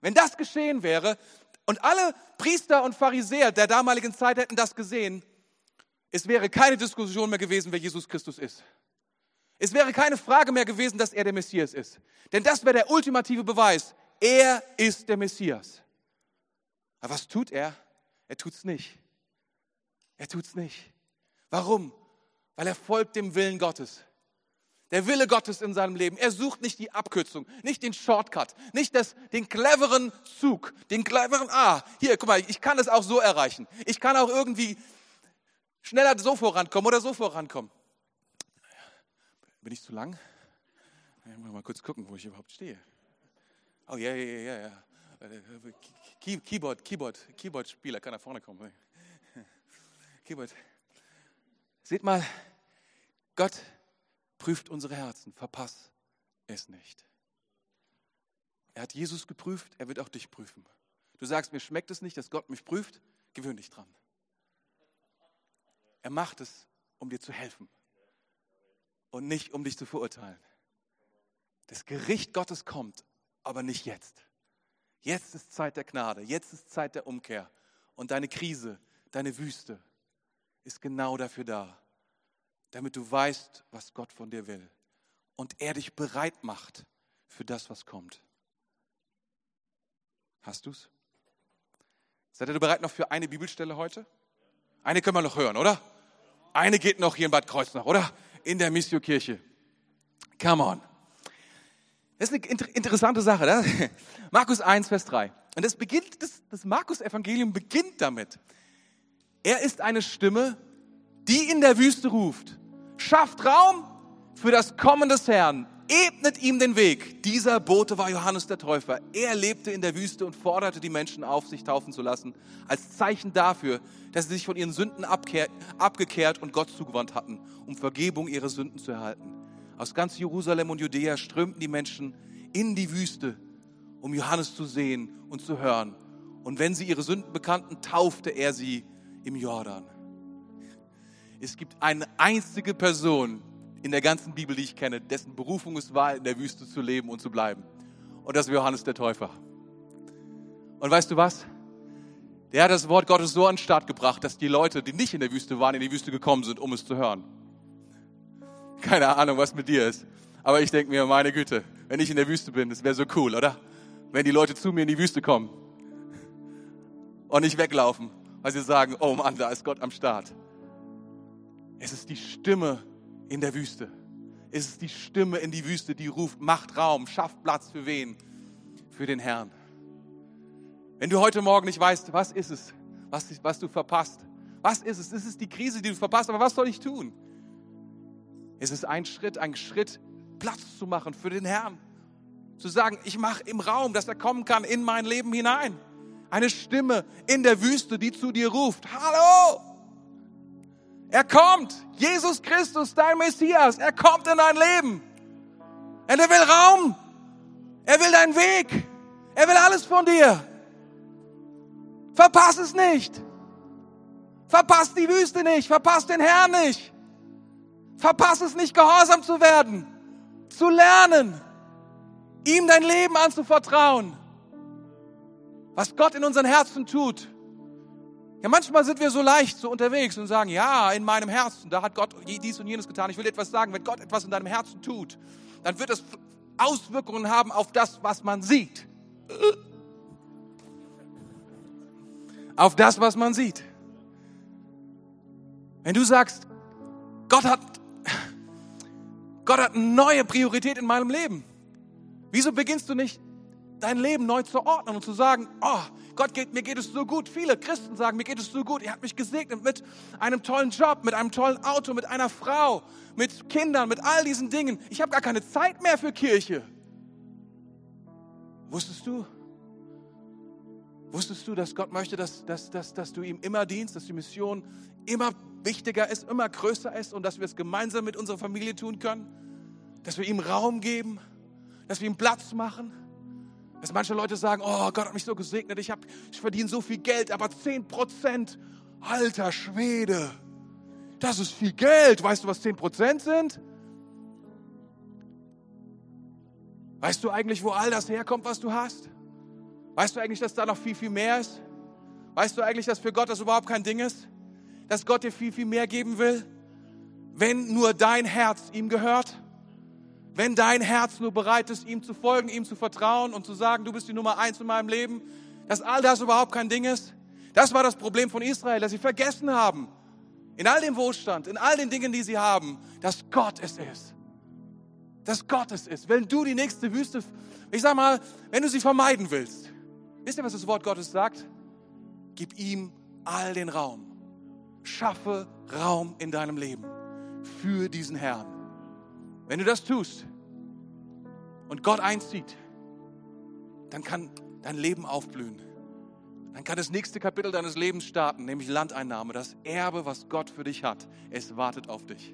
Wenn das geschehen wäre und alle Priester und Pharisäer der damaligen Zeit hätten das gesehen, es wäre keine Diskussion mehr gewesen, wer Jesus Christus ist. Es wäre keine Frage mehr gewesen, dass er der Messias ist. Denn das wäre der ultimative Beweis. Er ist der Messias. Aber was tut er? Er tut es nicht. Er tut es nicht. Warum? Weil er folgt dem Willen Gottes. Der Wille Gottes in seinem Leben. Er sucht nicht die Abkürzung, nicht den Shortcut, nicht das, den cleveren Zug, den cleveren, ah, hier, guck mal, ich kann es auch so erreichen. Ich kann auch irgendwie schneller so vorankommen oder so vorankommen. Bin ich zu lang? Ich muss mal kurz gucken, wo ich überhaupt stehe. Oh, ja, ja, ja, ja. Keyboard, Keyboard, Keyboard-Spieler kann nach vorne kommen. Keyboard. Seht mal, Gott prüft unsere Herzen. Verpass es nicht. Er hat Jesus geprüft, er wird auch dich prüfen. Du sagst, mir schmeckt es nicht, dass Gott mich prüft, gewöhn dich dran. Er macht es, um dir zu helfen und nicht, um dich zu verurteilen. Das Gericht Gottes kommt, aber nicht jetzt. Jetzt ist Zeit der Gnade, jetzt ist Zeit der Umkehr. Und deine Krise, deine Wüste ist genau dafür da, damit du weißt, was Gott von dir will. Und er dich bereit macht für das, was kommt. Hast du's? Seid ihr bereit noch für eine Bibelstelle heute? Eine können wir noch hören, oder? Eine geht noch hier in Bad Kreuznach, oder? In der Missio-Kirche. Come on. Das ist eine interessante Sache. Ne? Markus 1, Vers 3. Und das beginnt, das, das Markus-Evangelium beginnt damit. Er ist eine Stimme, die in der Wüste ruft. Schafft Raum für das Kommen des Herrn. Ebnet ihm den Weg. Dieser Bote war Johannes der Täufer. Er lebte in der Wüste und forderte die Menschen auf, sich taufen zu lassen, als Zeichen dafür, dass sie sich von ihren Sünden abgekehrt und Gott zugewandt hatten, um Vergebung ihrer Sünden zu erhalten. Aus ganz Jerusalem und Judäa strömten die Menschen in die Wüste, um Johannes zu sehen und zu hören. Und wenn sie ihre Sünden bekannten, taufte er sie im Jordan. Es gibt eine einzige Person in der ganzen Bibel, die ich kenne, dessen Berufung es war, in der Wüste zu leben und zu bleiben. Und das war Johannes der Täufer. Und weißt du was? Der hat das Wort Gottes so an den Start gebracht, dass die Leute, die nicht in der Wüste waren, in die Wüste gekommen sind, um es zu hören. Keine Ahnung, was mit dir ist. Aber ich denke mir, meine Güte, wenn ich in der Wüste bin, das wäre so cool, oder? Wenn die Leute zu mir in die Wüste kommen und nicht weglaufen, weil sie sagen, oh Mann, da ist Gott am Start. Es ist die Stimme in der Wüste. Es ist die Stimme in die Wüste, die ruft, macht Raum, schafft Platz für wen? Für den Herrn. Wenn du heute Morgen nicht weißt, was ist es, was, was du verpasst, was ist es? Es ist die Krise, die du verpasst, aber was soll ich tun? Es ist ein Schritt, ein Schritt, Platz zu machen für den Herrn. Zu sagen, ich mache im Raum, dass er kommen kann in mein Leben hinein. Eine Stimme in der Wüste, die zu dir ruft. Hallo! Er kommt. Jesus Christus, dein Messias. Er kommt in dein Leben. Und er will Raum. Er will deinen Weg. Er will alles von dir. Verpass es nicht. Verpass die Wüste nicht. Verpass den Herrn nicht. Verpass es nicht, gehorsam zu werden. zu lernen, ihm dein Leben anzuvertrauen, was Gott in unseren Herzen tut. Ja, manchmal sind wir so leicht so unterwegs und sagen, ja, in meinem Herzen, da hat Gott dies und jenes getan. Ich will etwas sagen, wenn Gott etwas in deinem Herzen tut, dann wird es Auswirkungen haben auf das, was man sieht. Auf das, was man sieht. Wenn du sagst, Gott hat, Gott hat eine neue Priorität in meinem Leben, wieso beginnst du nicht dein Leben neu zu ordnen und zu sagen, oh, Gott, geht, mir geht es so gut. Viele Christen sagen, mir geht es so gut. Er hat mich gesegnet mit einem tollen Job, mit einem tollen Auto, mit einer Frau, mit Kindern, mit all diesen Dingen. Ich habe gar keine Zeit mehr für Kirche. Wusstest du? Wusstest du, dass Gott möchte, dass, dass, dass, dass du ihm immer dienst, dass die Mission immer wichtiger ist, immer größer ist und dass wir es gemeinsam mit unserer Familie tun können? Dass wir ihm Raum geben, dass wir ihm Platz machen? Dass manche Leute sagen, oh, Gott hat mich so gesegnet, ich, hab, ich verdiene so viel Geld, aber 10 Prozent, alter Schwede, das ist viel Geld. Weißt du, was 10 Prozent sind? Weißt du eigentlich, wo all das herkommt, was du hast? Weißt du eigentlich, dass da noch viel, viel mehr ist? Weißt du eigentlich, dass für Gott das überhaupt kein Ding ist? Dass Gott dir viel, viel mehr geben will? Wenn nur dein Herz ihm gehört? Wenn dein Herz nur bereit ist, ihm zu folgen, ihm zu vertrauen und zu sagen, du bist die Nummer eins in meinem Leben, dass all das überhaupt kein Ding ist. Das war das Problem von Israel, dass sie vergessen haben, in all dem Wohlstand, in all den Dingen, die sie haben, dass Gott es ist. Dass Gott es ist. Wenn du die nächste Wüste, ich sag mal, wenn du sie vermeiden willst, wisst ihr, was das Wort Gottes sagt? Gib ihm all den Raum. Schaffe Raum in deinem Leben für diesen Herrn. Wenn du das tust und Gott einzieht, dann kann dein Leben aufblühen. Dann kann das nächste Kapitel deines Lebens starten, nämlich Landeinnahme, das Erbe, was Gott für dich hat. Es wartet auf dich.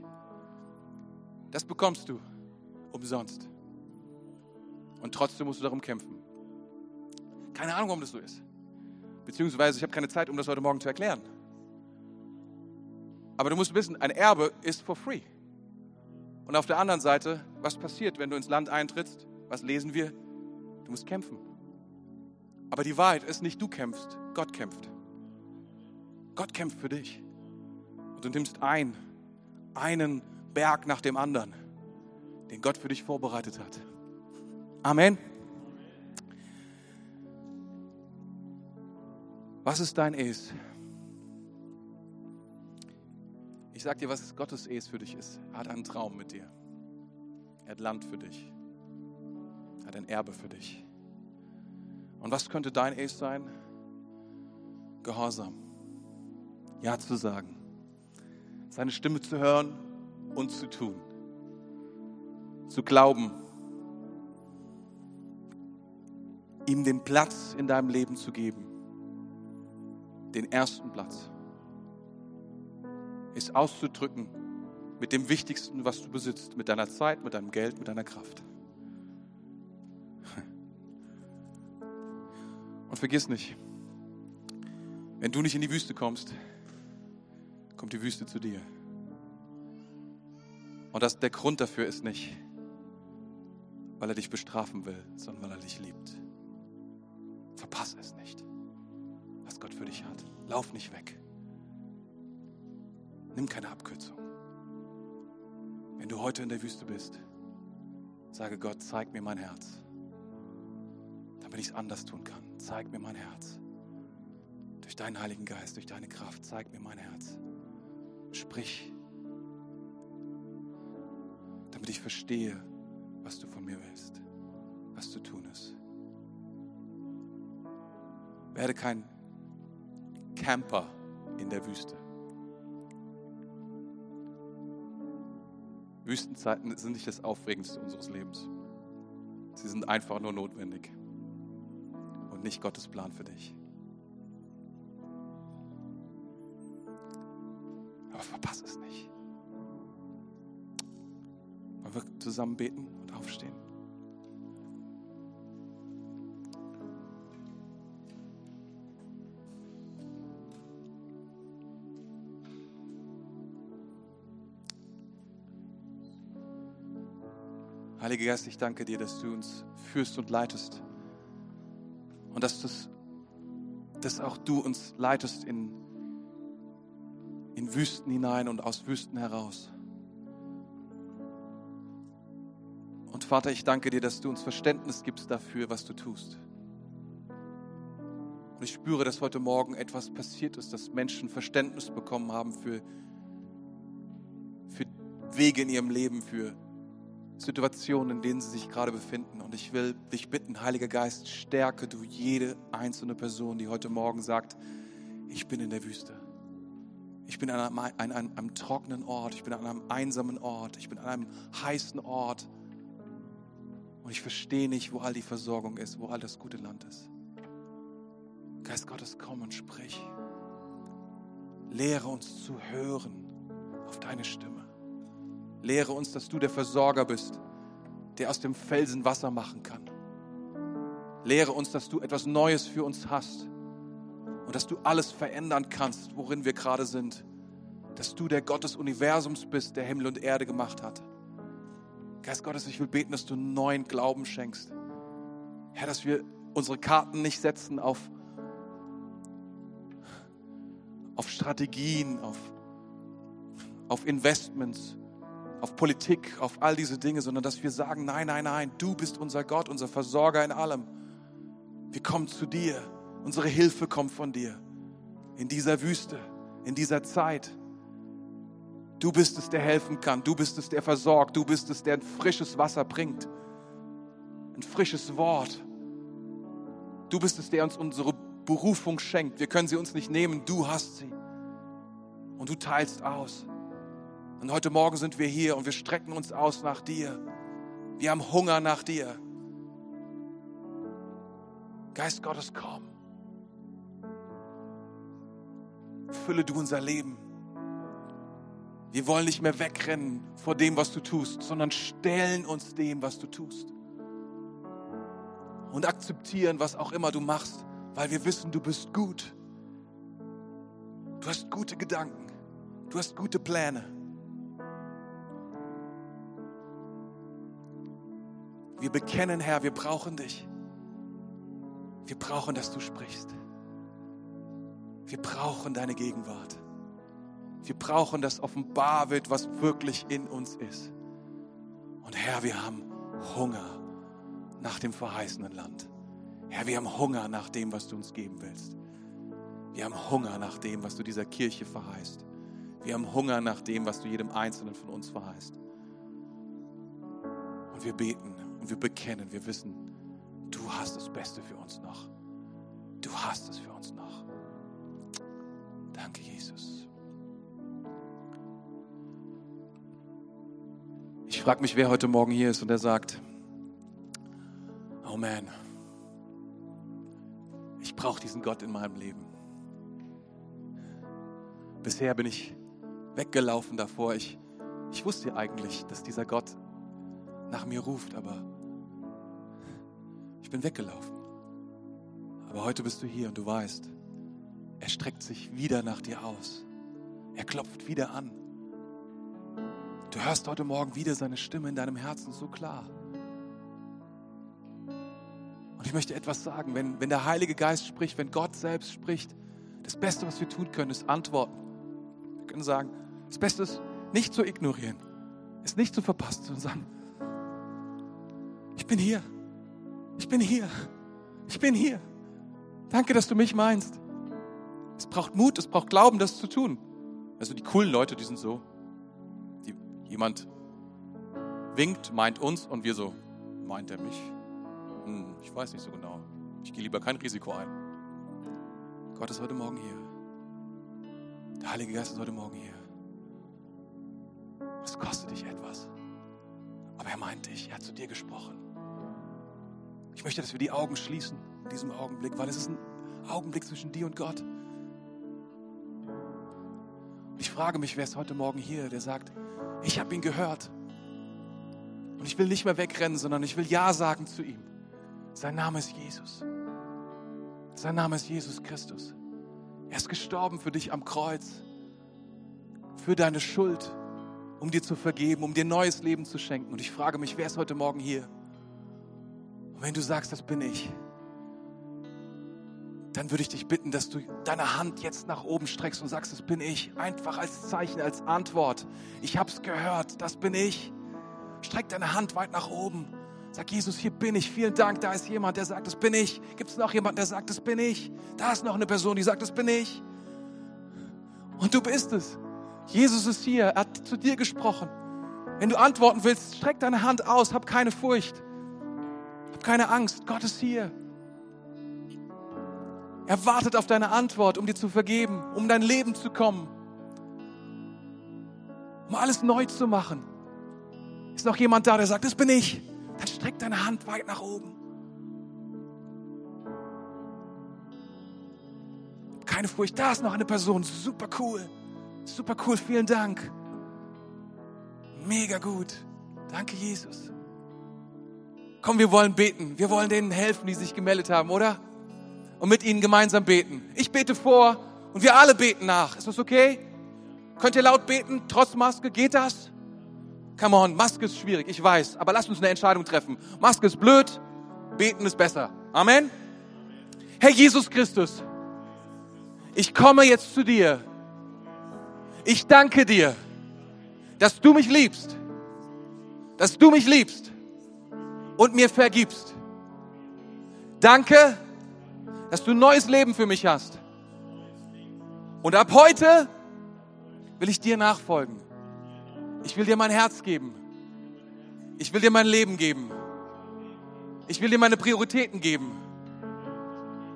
Das bekommst du umsonst. Und trotzdem musst du darum kämpfen. Keine Ahnung, warum das so ist. Beziehungsweise ich habe keine Zeit, um das heute Morgen zu erklären. Aber du musst wissen, ein Erbe ist for free. Und auf der anderen Seite, was passiert, wenn du ins Land eintrittst? Was lesen wir? Du musst kämpfen. Aber die Wahrheit ist nicht, du kämpfst, Gott kämpft. Gott kämpft für dich. Und du nimmst ein, einen Berg nach dem anderen, den Gott für dich vorbereitet hat. Amen. Was ist dein Es? Ich sage dir, was Gottes Es für dich ist. Er hat einen Traum mit dir. Er hat Land für dich. Er hat ein Erbe für dich. Und was könnte dein Es sein? Gehorsam. Ja zu sagen. Seine Stimme zu hören und zu tun. Zu glauben. Ihm den Platz in deinem Leben zu geben. Den ersten Platz ist auszudrücken mit dem Wichtigsten, was du besitzt, mit deiner Zeit, mit deinem Geld, mit deiner Kraft. Und vergiss nicht, wenn du nicht in die Wüste kommst, kommt die Wüste zu dir. Und das, der Grund dafür ist nicht, weil er dich bestrafen will, sondern weil er dich liebt. Verpasse es nicht, was Gott für dich hat. Lauf nicht weg. Nimm keine Abkürzung. Wenn du heute in der Wüste bist, sage Gott, zeig mir mein Herz, damit ich es anders tun kann. Zeig mir mein Herz. Durch deinen Heiligen Geist, durch deine Kraft, zeig mir mein Herz. Sprich, damit ich verstehe, was du von mir willst, was zu tun ist. Werde kein Camper in der Wüste. Wüstenzeiten sind nicht das Aufregendste unseres Lebens. Sie sind einfach nur notwendig und nicht Gottes Plan für dich. Aber verpasse es nicht. Wollen wir zusammen beten und aufstehen? Heiliger Geist, ich danke dir, dass du uns führst und leitest. Und dass, das, dass auch du uns leitest in, in Wüsten hinein und aus Wüsten heraus. Und Vater, ich danke dir, dass du uns Verständnis gibst dafür, was du tust. Und ich spüre, dass heute Morgen etwas passiert ist, dass Menschen Verständnis bekommen haben für, für Wege in ihrem Leben, für Situationen, in denen sie sich gerade befinden. Und ich will dich bitten, Heiliger Geist, stärke du jede einzelne Person, die heute Morgen sagt, ich bin in der Wüste. Ich bin an einem, an einem, einem trockenen Ort, ich bin an einem einsamen Ort, ich bin an einem heißen Ort. Und ich verstehe nicht, wo all die Versorgung ist, wo all das gute Land ist. Geist Gottes, komm und sprich. Lehre uns zu hören auf deine Stimme. Lehre uns, dass du der Versorger bist, der aus dem Felsen Wasser machen kann. Lehre uns, dass du etwas Neues für uns hast und dass du alles verändern kannst, worin wir gerade sind. Dass du der Gott des Universums bist, der Himmel und Erde gemacht hat. Geist Gottes, ich will beten, dass du neuen Glauben schenkst. Herr, dass wir unsere Karten nicht setzen auf, auf Strategien, auf, auf Investments, auf Politik, auf all diese Dinge, sondern dass wir sagen, nein, nein, nein, du bist unser Gott, unser Versorger in allem. Wir kommen zu dir. Unsere Hilfe kommt von dir. In dieser Wüste, in dieser Zeit. Du bist es, der helfen kann. Du bist es, der versorgt. Du bist es, der ein frisches Wasser bringt. Ein frisches Wort. Du bist es, der uns unsere Berufung schenkt. Wir können sie uns nicht nehmen. Du hast sie. Und du teilst aus. Und heute Morgen sind wir hier und wir strecken uns aus nach dir. Wir haben Hunger nach dir. Geist Gottes, komm. Fülle du unser Leben. Wir wollen nicht mehr wegrennen vor dem, was du tust, sondern stellen uns dem, was du tust. Und akzeptieren, was auch immer du machst, weil wir wissen, du bist gut. Du hast gute Gedanken. Du hast gute Pläne. Wir bekennen, Herr, wir brauchen dich. Wir brauchen, dass du sprichst. Wir brauchen deine Gegenwart. Wir brauchen, dass offenbar wird, was wirklich in uns ist. Und Herr, wir haben Hunger nach dem verheißenen Land. Herr, wir haben Hunger nach dem, was du uns geben willst. Wir haben Hunger nach dem, was du dieser Kirche verheißt. Wir haben Hunger nach dem, was du jedem Einzelnen von uns verheißt. Und wir beten und wir bekennen, wir wissen, du hast das Beste für uns noch. Du hast es für uns noch. Danke, Jesus. Ich frage mich, wer heute Morgen hier ist und der sagt, oh man, ich brauche diesen Gott in meinem Leben. Bisher bin ich weggelaufen davor. Ich, ich wusste eigentlich, dass dieser Gott nach mir ruft, aber ich bin weggelaufen. Aber heute bist du hier und du weißt, er streckt sich wieder nach dir aus. Er klopft wieder an. Du hörst heute Morgen wieder seine Stimme in deinem Herzen so klar. Und ich möchte etwas sagen, wenn, wenn der Heilige Geist spricht, wenn Gott selbst spricht, das Beste, was wir tun können, ist antworten. Wir können sagen, das Beste ist nicht zu ignorieren, ist nicht zu verpassen, sondern sagen, ich bin hier, ich bin hier, ich bin hier. Danke, dass du mich meinst. Es braucht Mut, es braucht Glauben, das zu tun. Also die coolen Leute, die sind so, die, jemand winkt, meint uns und wir so, meint er mich? Hm, ich weiß nicht so genau. Ich gehe lieber kein Risiko ein. Gott ist heute Morgen hier. Der Heilige Geist ist heute Morgen hier. Es kostet dich etwas. Aber er meint dich, er hat zu dir gesprochen. Ich möchte, dass wir die Augen schließen in diesem Augenblick, weil es ist ein Augenblick zwischen dir und Gott. Ich frage mich, wer ist heute Morgen hier, der sagt, ich habe ihn gehört. Und ich will nicht mehr wegrennen, sondern ich will Ja sagen zu ihm. Sein Name ist Jesus. Sein Name ist Jesus Christus. Er ist gestorben für dich am Kreuz, für deine Schuld, um dir zu vergeben, um dir neues Leben zu schenken. Und ich frage mich, wer ist heute Morgen hier? Und wenn du sagst, das bin ich, dann würde ich dich bitten, dass du deine Hand jetzt nach oben streckst und sagst, das bin ich. Einfach als Zeichen, als Antwort. Ich habe es gehört, das bin ich. Streck deine Hand weit nach oben. Sag, Jesus, hier bin ich. Vielen Dank. Da ist jemand, der sagt, das bin ich. Gibt es noch jemanden, der sagt, das bin ich? Da ist noch eine Person, die sagt, das bin ich. Und du bist es. Jesus ist hier. Er hat zu dir gesprochen. Wenn du antworten willst, streck deine Hand aus. Hab keine Furcht. Hab keine Angst. Gott ist hier. Er wartet auf deine Antwort, um dir zu vergeben, um dein Leben zu kommen, um alles neu zu machen. Ist noch jemand da, der sagt, das bin ich? Dann streck deine Hand weit nach oben. Keine Furcht, da ist noch eine Person. Super cool. Super cool, vielen Dank. Mega gut. Danke, Jesus. Komm, wir wollen beten. Wir wollen denen helfen, die sich gemeldet haben, oder? und mit ihnen gemeinsam beten. Ich bete vor und wir alle beten nach. Ist das okay? Könnt ihr laut beten, trotz Maske? Geht das? Come on, Maske ist schwierig, ich weiß, aber lasst uns eine Entscheidung treffen. Maske ist blöd, beten ist besser. Amen. Herr Jesus Christus, ich komme jetzt zu dir. Ich danke dir, dass du mich liebst, dass du mich liebst und mir vergibst. Danke, dass du ein neues Leben für mich hast. Und ab heute will ich dir nachfolgen. Ich will dir mein Herz geben. Ich will dir mein Leben geben. Ich will dir meine Prioritäten geben.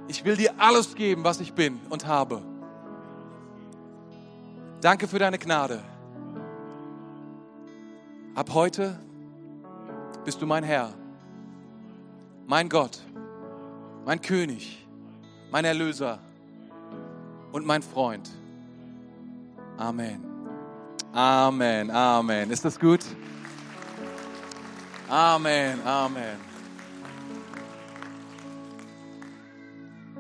Ich will dir alles geben, was ich bin und habe. Danke für deine Gnade. Ab heute bist du mein Herr, mein Gott, mein König mein Erlöser und mein Freund. Amen. Amen, Amen. Ist das gut? Amen, Amen.